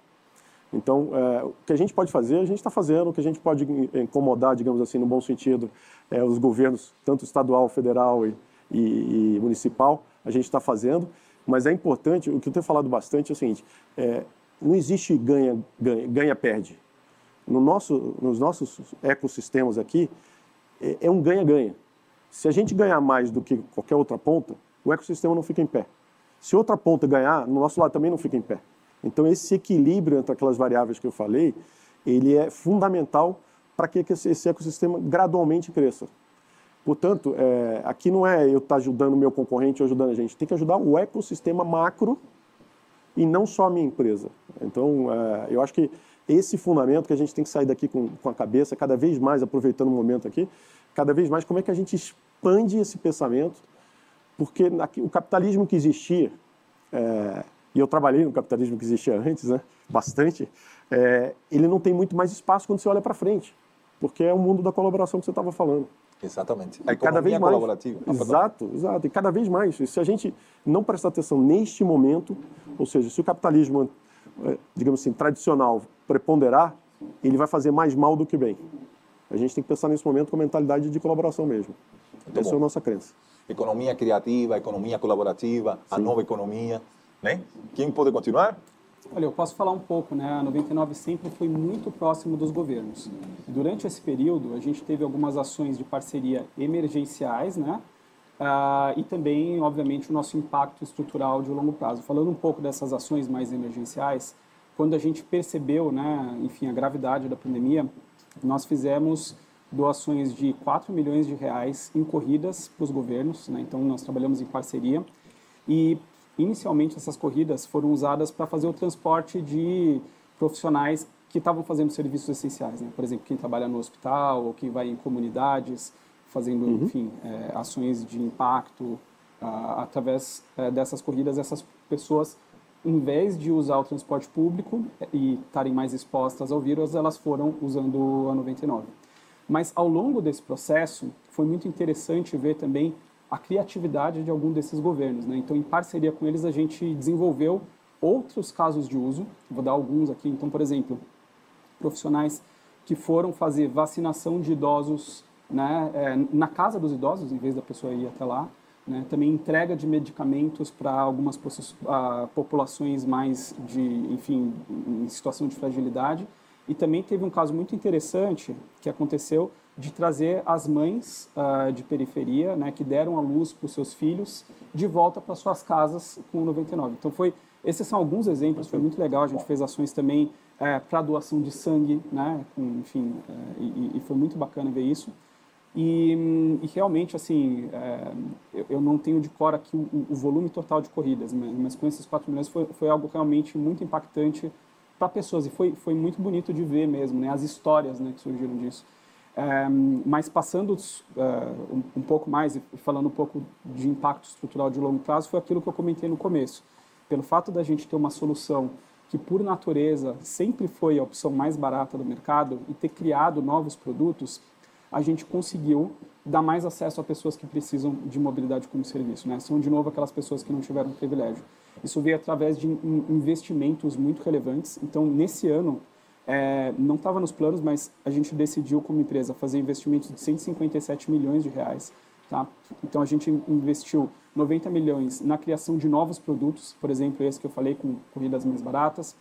Então, é, o que a gente pode fazer, a gente está fazendo, o que a gente pode incomodar, digamos assim, no bom sentido, é, os governos, tanto estadual, federal e, e, e municipal, a gente está fazendo, mas é importante, o que eu tenho falado bastante é o seguinte, é, não existe ganha, ganha, ganha perde. No nosso, nos nossos ecossistemas aqui, é, é um ganha-ganha. Se a gente ganhar mais do que qualquer outra ponta, o ecossistema não fica em pé. Se outra ponta ganhar, no nosso lado também não fica em pé. Então, esse equilíbrio entre aquelas variáveis que eu falei, ele é fundamental para que esse ecossistema gradualmente cresça. Portanto, é, aqui não é eu estar tá ajudando o meu concorrente ou ajudando a gente, tem que ajudar o ecossistema macro e não só a minha empresa. Então, é, eu acho que esse fundamento que a gente tem que sair daqui com, com a cabeça, cada vez mais, aproveitando o momento aqui, cada vez mais como é que a gente expande esse pensamento, porque o capitalismo que existia, é, e eu trabalhei no capitalismo que existia antes, né, bastante, é, ele não tem muito mais espaço quando você olha para frente, porque é o mundo da colaboração que você estava falando.
Exatamente.
A cada vez mais. colaborativa. Exato, exato. E cada vez mais. E se a gente não prestar atenção neste momento, ou seja, se o capitalismo, é, digamos assim, tradicional preponderar, ele vai fazer mais mal do que bem. A gente tem que pensar nesse momento com a mentalidade de colaboração mesmo. Muito Essa bom. é a nossa crença.
Economia criativa, economia colaborativa, Sim. a nova economia. Né? Quem pode continuar?
Olha, eu posso falar um pouco, né? A 99 sempre foi muito próximo dos governos. Durante esse período, a gente teve algumas ações de parceria emergenciais, né? Ah, e também, obviamente, o nosso impacto estrutural de longo prazo. Falando um pouco dessas ações mais emergenciais, quando a gente percebeu, né, enfim, a gravidade da pandemia, nós fizemos doações de 4 milhões de reais em corridas para os governos, né? então nós trabalhamos em parceria e inicialmente essas corridas foram usadas para fazer o transporte de profissionais que estavam fazendo serviços essenciais, né? por exemplo, quem trabalha no hospital ou quem vai em comunidades fazendo, uhum. enfim, é, ações de impacto, ah, através é, dessas corridas essas pessoas em vez de usar o transporte público e estarem mais expostas ao vírus, elas foram usando a 99. Mas ao longo desse processo, foi muito interessante ver também a criatividade de algum desses governos. Né? Então, em parceria com eles, a gente desenvolveu outros casos de uso. Vou dar alguns aqui. Então, por exemplo, profissionais que foram fazer vacinação de idosos né, é, na casa dos idosos, em vez da pessoa ir até lá. Né? Também entrega de medicamentos para algumas populações mais de, enfim, em situação de fragilidade. E também teve um caso muito interessante que aconteceu de trazer as mães uh, de periferia, né, que deram a luz para os seus filhos, de volta para suas casas com 99. Então foi, esses são alguns exemplos, foi muito legal. A gente fez ações também é, para doação de sangue, né, com, enfim, é, e, e foi muito bacana ver isso. E, e realmente, assim, é, eu, eu, não tenho de cor aqui o, o, volume total de corridas, mas, mas com esses 4 milhões foi, foi algo realmente muito impactante para pessoas e foi, foi muito bonito de ver mesmo, né, as histórias né, que surgiram disso. Mas passando uh, um, um, pouco mais e falando um pouco de impacto estrutural de longo prazo, foi aquilo que eu comentei no começo. Pelo fato da gente ter uma solução que, por natureza, sempre foi a opção mais barata do mercado e ter criado novos produtos, a gente conseguiu dar mais acesso a pessoas que precisam de mobilidade como serviço. Né? São, de novo, aquelas pessoas que não tiveram privilégio. Isso veio através de investimentos muito relevantes. Então, nesse ano, é, não estava nos planos, mas a gente decidiu, como empresa, fazer investimentos de 157 milhões de reais. Tá? Então, a gente investiu 90 milhões na criação de novos produtos, por exemplo, esse que eu falei com corridas mais baratas.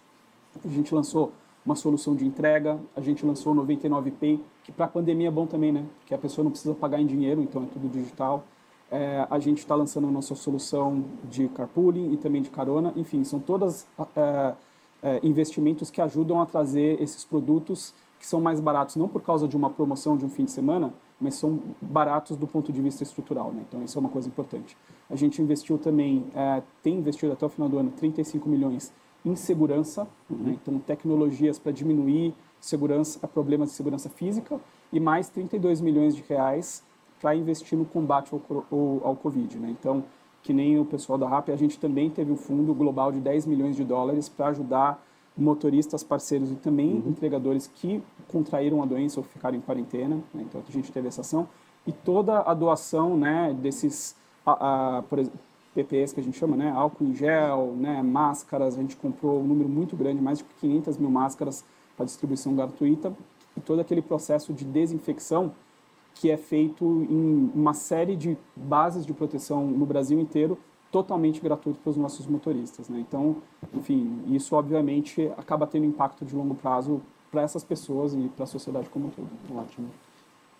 A gente lançou uma solução de entrega. A gente lançou o 99Pay, que para a pandemia é bom também, né? Que a pessoa não precisa pagar em dinheiro, então é tudo digital. É, a gente está lançando a nossa solução de carpooling e também de carona. Enfim, são todas é, é, investimentos que ajudam a trazer esses produtos que são mais baratos, não por causa de uma promoção de um fim de semana, mas são baratos do ponto de vista estrutural. Né? Então, isso é uma coisa importante. A gente investiu também, é, tem investido até o final do ano 35 milhões em segurança, uhum. né? então tecnologias para diminuir segurança, problemas de segurança física e mais 32 milhões de reais para investir no combate ao, ao, ao Covid. Né? Então, que nem o pessoal da RAP, a gente também teve um fundo global de 10 milhões de dólares para ajudar motoristas, parceiros e também uhum. entregadores que contraíram a doença ou ficaram em quarentena. Né? Então, a gente teve essa ação. E toda a doação né, desses, a, a, por exemplo, PPEs que a gente chama, né? Álcool em gel, né? Máscaras, a gente comprou um número muito grande, mais de 500 mil máscaras para distribuição gratuita e todo aquele processo de desinfecção que é feito em uma série de bases de proteção no Brasil inteiro, totalmente gratuito para os nossos motoristas. Né? Então, enfim, isso obviamente acaba tendo impacto de longo prazo para essas pessoas e para a sociedade como um todo.
Ótimo.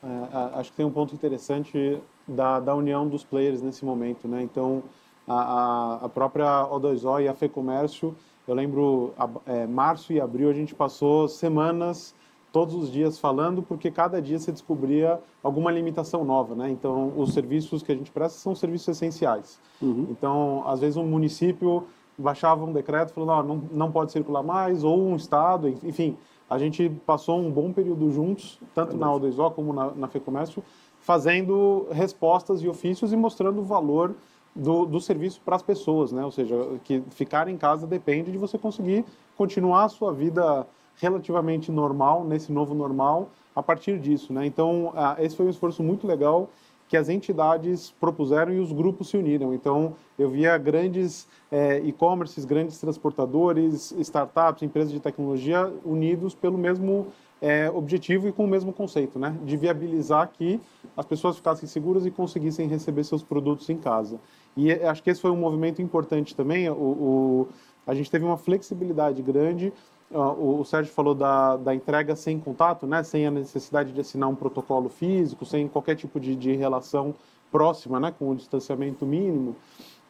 É, acho que tem um ponto interessante da, da união dos players nesse momento. Né? Então, a, a própria O2O e a FEComércio, eu lembro, a, é, março e abril a gente passou semanas todos os dias falando, porque cada dia você descobria alguma limitação nova, né? Então, os serviços que a gente presta são serviços essenciais. Uhum. Então, às vezes um município baixava um decreto falando, ah, não, não pode circular mais, ou um estado, enfim, a gente passou um bom período juntos, tanto é na O2O como na, na FEComércio, fazendo respostas e ofícios e mostrando o valor do, do serviço para as pessoas, né? Ou seja, que ficar em casa depende de você conseguir continuar a sua vida relativamente normal, nesse novo normal, a partir disso. Né? Então, esse foi um esforço muito legal que as entidades propuseram e os grupos se uniram. Então, eu via grandes é, e-commerces, grandes transportadores, startups, empresas de tecnologia unidos pelo mesmo é, objetivo e com o mesmo conceito, né? de viabilizar que as pessoas ficassem seguras e conseguissem receber seus produtos em casa. E acho que esse foi um movimento importante também. O, o a gente teve uma flexibilidade grande o, Sérgio falou da, da entrega sem contato, né? sem a necessidade de assinar um protocolo físico, sem qualquer tipo de, de relação próxima, né? com o distanciamento mínimo.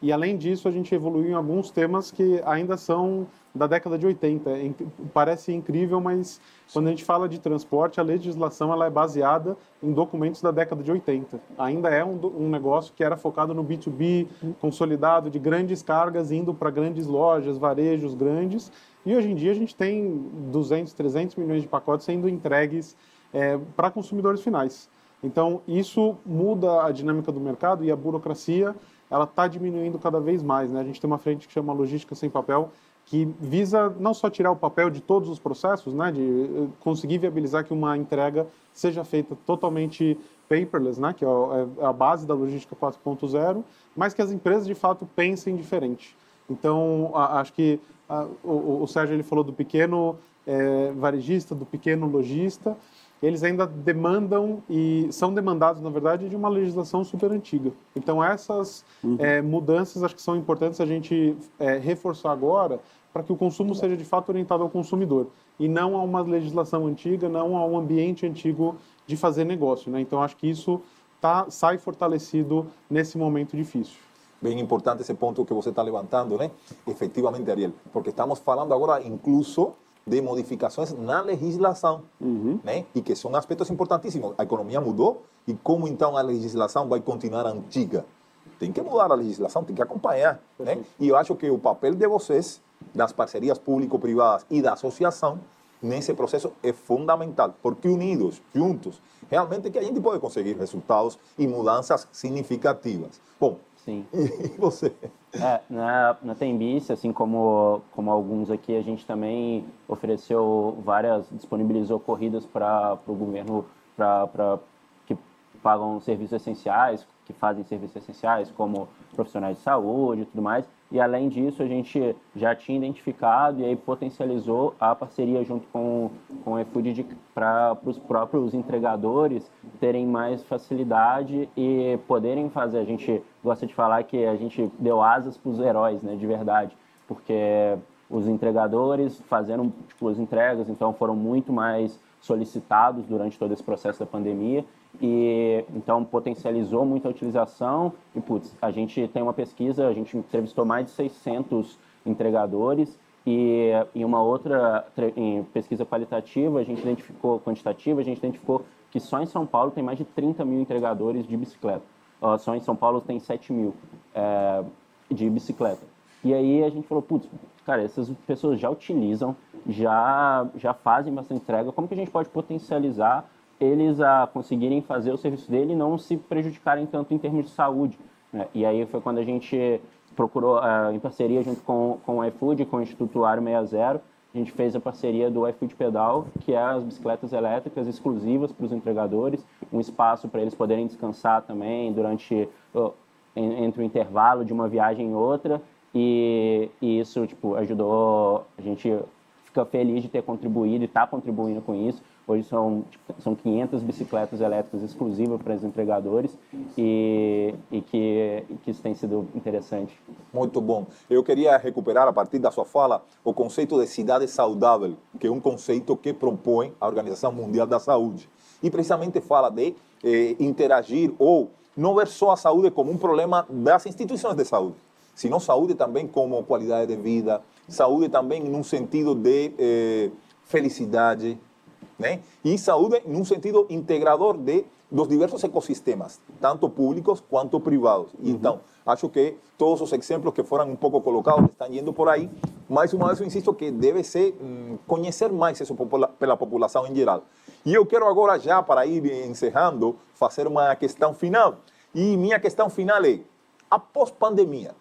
E além disso, a gente evoluiu em alguns temas que ainda são da década de 80. É, parece incrível, mas quando a gente fala de transporte, a legislação ela é baseada em documentos da década de 80. Ainda é um, um negócio que era focado no B2B, consolidado, de grandes cargas indo para grandes lojas, varejos grandes, e hoje em dia a gente tem 200, 300 milhões de pacotes sendo entregues é, para consumidores finais. Então, isso muda a dinâmica do mercado e a burocracia ela está diminuindo cada vez mais. Né? A gente tem uma frente que chama Logística Sem Papel, que visa não só tirar o papel de todos os processos, né, de eh, conseguir viabilizar que uma entrega seja feita totalmente paperless, né, que é, é a base da logística 4.0, mas que as empresas de fato pensem diferente. Então, acho que o, o, Sérgio ele falou do pequeno é, varejista, do pequeno lojista, eles ainda demandam e são demandados, na verdade, de uma legislação super antiga. Então, essas uhum. é, mudanças acho que são importantes a gente é, reforçar agora para que o consumo seja de fato orientado ao consumidor e não a uma legislação antiga, não a um ambiente antigo de fazer negócio. Né? Então, acho que isso tá, sai fortalecido nesse momento difícil.
Bem importante esse ponto que você está levantando, né? Efectivamente, Ariel, porque estamos falando agora incluso de modificações na legislação, uhum. né? E que são aspectos importantíssimos. A economia mudou e como então a legislação vai continuar antiga? Tem que mudar a legislação, tem que acompanhar, né? E eu acho que o papel de vocês, das parcerias público-privadas e da associação, nesse processo é fundamental, porque unidos, juntos, realmente que a gente pode conseguir resultados e mudanças significativas. Bom,
Sim. (laughs)
E você?
É, na, na Tembice, assim como, como alguns aqui, a gente também ofereceu várias, disponibilizou corridas para o governo para que pagam serviços essenciais, que fazem serviços essenciais, como profissionais de saúde e tudo mais. E além disso, a gente já tinha identificado e aí potencializou a parceria junto com, com o iFood para os próprios entregadores terem mais facilidade e poderem fazer. A gente gosta de falar que a gente deu asas para os heróis, né, de verdade, porque os entregadores fazendo tipo, as entregas, então foram muito mais solicitados durante todo esse processo da pandemia e então potencializou muito a utilização. E putz, a gente tem uma pesquisa, a gente entrevistou mais de 600 entregadores. E em uma outra em pesquisa qualitativa a gente identificou quantitativa a gente identificou que só em São Paulo tem mais de 30 mil entregadores de bicicleta. Só em São Paulo tem 7 mil é, de bicicleta. E aí a gente falou putz cara essas pessoas já utilizam já já fazem bastante entrega. Como que a gente pode potencializar eles a conseguirem fazer o serviço dele e não se prejudicarem tanto em termos de saúde. Né? E aí foi quando a gente procurou, uh, em parceria junto com, com o iFood, com o Instituto Aro 60, a gente fez a parceria do iFood Pedal, que é as bicicletas elétricas exclusivas para os entregadores, um espaço para eles poderem descansar também durante entre o intervalo de uma viagem e outra, e, e isso tipo, ajudou, a gente fica feliz de ter contribuído e está contribuindo com isso. Hoje são, são 500 bicicletas elétricas exclusivas para os entregadores e, e, que, que isso tem sido interessante.
Muito bom. Eu queria recuperar, a partir da sua fala, o conceito de cidade saudável, que é um conceito que propõe a Organização Mundial da Saúde. E precisamente fala de eh, interagir ou não ver só a saúde como um problema das instituições de saúde, sino saúde também como qualidade de vida, saúde também num sentido de eh, felicidade, né? E saúde num sentido integrador de dos diversos ecossistemas, tanto públicos quanto privados. Então, acho que todos os exemplos que foram um pouco colocados estão indo por aí. Mais uma vez, eu insisto que deve ser hum, conhecer mais isso pela população em geral. E eu quero agora já, para ir encerrando, fazer uma questão final. E minha questão final é, após pandemia,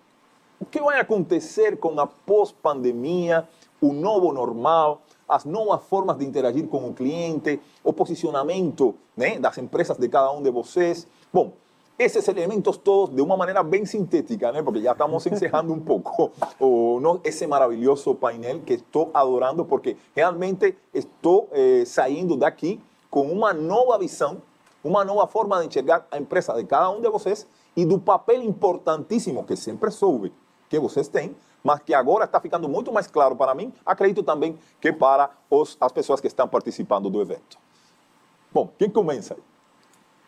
o que vai acontecer com a pós-pandemia, o novo normal, as novas formas de interagir com o cliente, o posicionamento né, das empresas de cada um de vocês. Bom, esses elementos todos de uma maneira bem sintética, né? porque já estamos encerrando um pouco (laughs) o, no, esse maravilhoso painel que estou adorando, porque realmente estou eh, saindo daqui com uma nova visão, uma nova forma de enxergar a empresa de cada um de vocês e do papel importantíssimo que sempre soube que vocês têm mas que agora está ficando muito mais claro para mim, acredito também que para os, as pessoas que estão participando do evento. Bom, quem começa aí?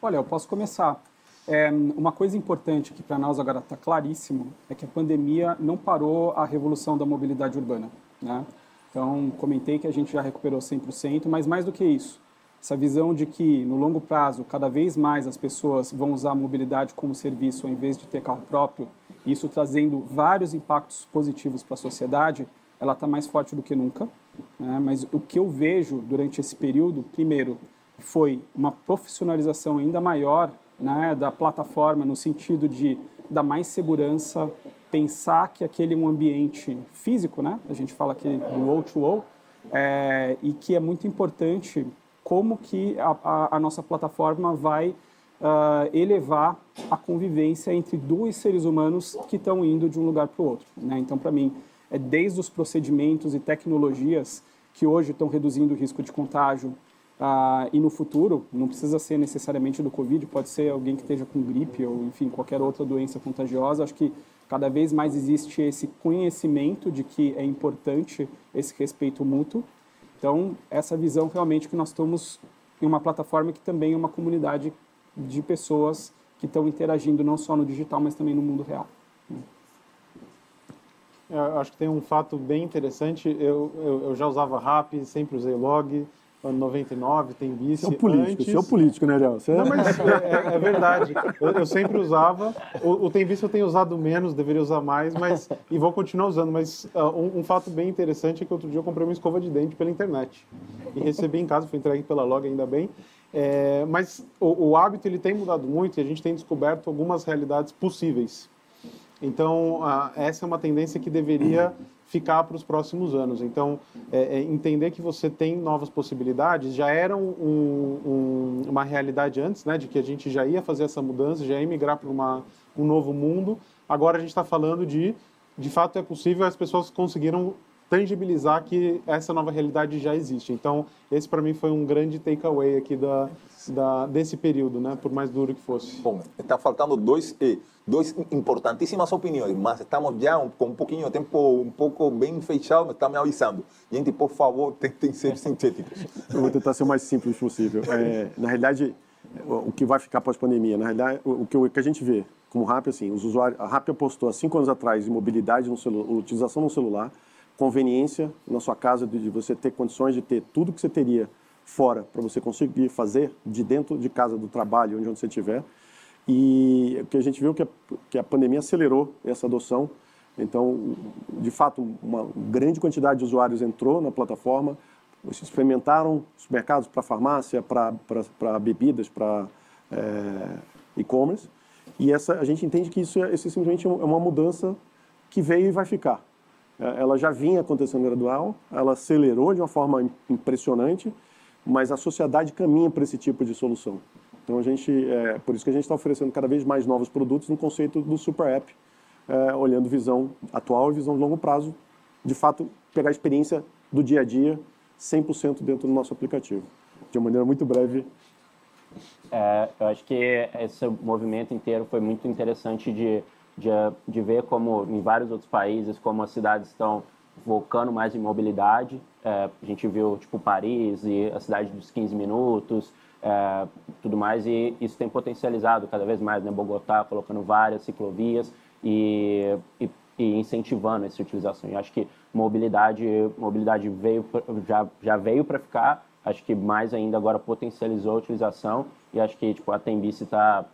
Olha, eu posso começar. É, uma coisa importante que para nós agora está claríssimo é que a pandemia não parou a revolução da mobilidade urbana. Né? Então, comentei que a gente já recuperou 100%, mas mais do que isso, essa visão de que no longo prazo, cada vez mais as pessoas vão usar a mobilidade como serviço ao invés de ter carro próprio, isso trazendo vários impactos positivos para a sociedade, ela está mais forte do que nunca. Né? Mas o que eu vejo durante esse período, primeiro, foi uma profissionalização ainda maior né, da plataforma no sentido de dar mais segurança, pensar que aquele é um ambiente físico, né? A gente fala aqui do wall to wall, é, e que é muito importante como que a, a, a nossa plataforma vai uh, elevar a convivência entre dois seres humanos que estão indo de um lugar para o outro. Né? Então, para mim, é desde os procedimentos e tecnologias que hoje estão reduzindo o risco de contágio uh, e no futuro, não precisa ser necessariamente do Covid, pode ser alguém que esteja com gripe ou, enfim, qualquer outra doença contagiosa. Acho que cada vez mais existe esse conhecimento de que é importante esse respeito mútuo. Então, essa visão realmente que nós estamos em uma plataforma que também é uma comunidade de pessoas que estão interagindo não só no digital, mas também no mundo real.
Eu acho que tem um fato bem interessante. Eu, eu, eu já usava RAP, sempre usei log, ano 99, tem bici.
Você é um político,
antes.
você é um político, né, Ariel? Você...
Não, mas é, é, é verdade. Eu, eu, sempre usava. O, o Tembici eu tenho usado menos, deveria usar mais, mas e vou continuar usando. Mas uh, um, um, fato bem interessante é que outro dia eu comprei uma escova de dente pela internet e recebi em casa, foi entregue pela log ainda bem. É, mas o, o, hábito ele tem mudado muito e a gente tem descoberto algumas realidades possíveis. Então, a, essa é uma tendência que deveria ficar para os próximos anos. Então, é, é entender que você tem novas possibilidades já era um, um, uma realidade antes, né, de que a gente já ia fazer essa mudança, já ia migrar para um novo mundo. Agora a gente está falando de, de fato é possível, as pessoas conseguiram tangibilizar que essa nova realidade já existe. Então, esse para mim foi um grande takeaway aqui da, da, desse período, né? por mais duro que fosse.
Bom, está faltando dois, eh, dois importantíssimas opiniões, mas estamos já com um pouquinho de tempo um pouco bem fechado, mas está me avisando. Gente, por favor, (laughs) tentem ser sintéticos.
Eu vou tentar ser o mais simples possível. É, na realidade, o que vai ficar pós-pandemia, na realidade, o que, o que a gente vê como RAP, assim, os usuários, a RAP apostou há cinco anos atrás em mobilidade no celular, utilização no celular, conveniência na sua casa de você ter condições de ter tudo que você teria fora para você conseguir fazer de dentro de casa, do trabalho, onde você estiver. E que a gente viu que a, que a pandemia acelerou essa adoção. Então, de fato, uma grande quantidade de usuários entrou na plataforma, experimentaram os mercados para farmácia, para bebidas, para é, e-commerce. E essa, a gente entende que isso é, isso é simplesmente é uma mudança que veio e vai ficar. É, ela já vinha acontecendo gradual, ela acelerou de uma forma impressionante, mas a sociedade caminha para esse tipo de solução. Então a gente, é, por isso que a gente está oferecendo cada vez mais novos produtos no conceito do super app, é, olhando visão atual e visão de longo prazo, de fato pegar a experiência do dia a dia 100% dentro do nosso aplicativo. De uma maneira muito breve.
É, eu acho que esse movimento inteiro foi muito interessante de, de, de ver como em vários outros países como as cidades estão focando mais em mobilidade. É, a gente viu tipo Paris e a cidade dos 15 minutos, é, tudo mais, e isso tem potencializado cada vez mais, né? Bogotá colocando várias ciclovias e, e, e incentivando essa utilização. E acho que mobilidade, mobilidade veio, já, já veio para ficar, acho que mais ainda agora potencializou a utilização e acho que tipo, a Tembice está,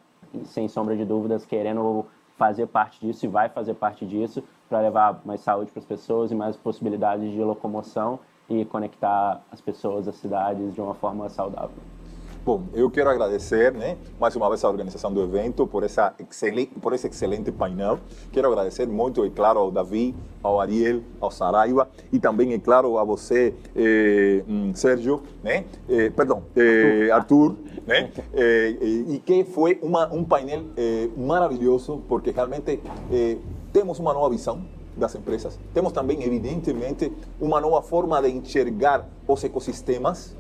sem sombra de dúvidas, querendo fazer parte disso e vai fazer parte disso para levar mais saúde para as pessoas e mais possibilidades de locomoção e conectar as pessoas, as cidades de uma forma saudável.
Bom, eu quero agradecer, né, mais uma vez a organização do evento por essa excelente, por esse excelente painel. Quero agradecer muito, é claro, ao Davi, ao Ariel, ao Saraiva e também, é claro, a você, eh, Sérgio, né, eh, perdão, eh, Arthur, né, e que foi uma, um painel maravilhoso porque realmente temos uma nova visão das empresas, temos também, evidentemente, uma nova forma de enxergar os ecossistemas,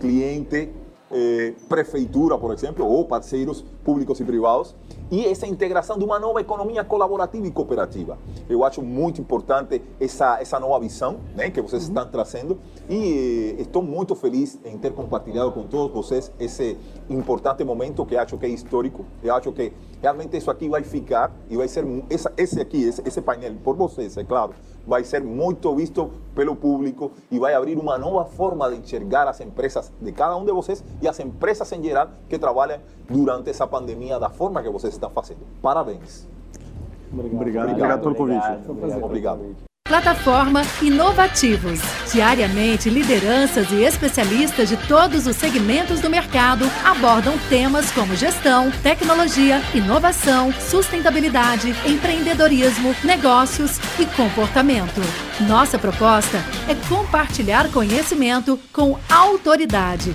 cliente, eh, prefeitura, por exemplo, ou parceiros públicos e privados, e essa integração de uma nova economia colaborativa e cooperativa. Eu acho muito importante essa, essa nova visão né, que vocês estão trazendo e eh, estou muito feliz em ter compartilhado com todos vocês esse importante momento que acho que é histórico. Eu acho que realmente isso aqui vai ficar e vai ser essa, esse aqui, esse, esse painel, por vocês, é claro, vai ser muito visto pelo público e vai abrir uma nova forma de enxergar as empresas de cada um de vocês e as empresas em geral que trabalham durante essa pandemia da forma que vocês estão fazendo. Parabéns.
Obrigado, obrigado, obrigado pelo convite.
Obrigado. obrigado.
Plataforma Inovativos. Diariamente, lideranças e especialistas de todos os segmentos do mercado abordam temas como gestão, tecnologia, inovação, sustentabilidade, empreendedorismo, negócios e comportamento. Nossa proposta é compartilhar conhecimento com autoridade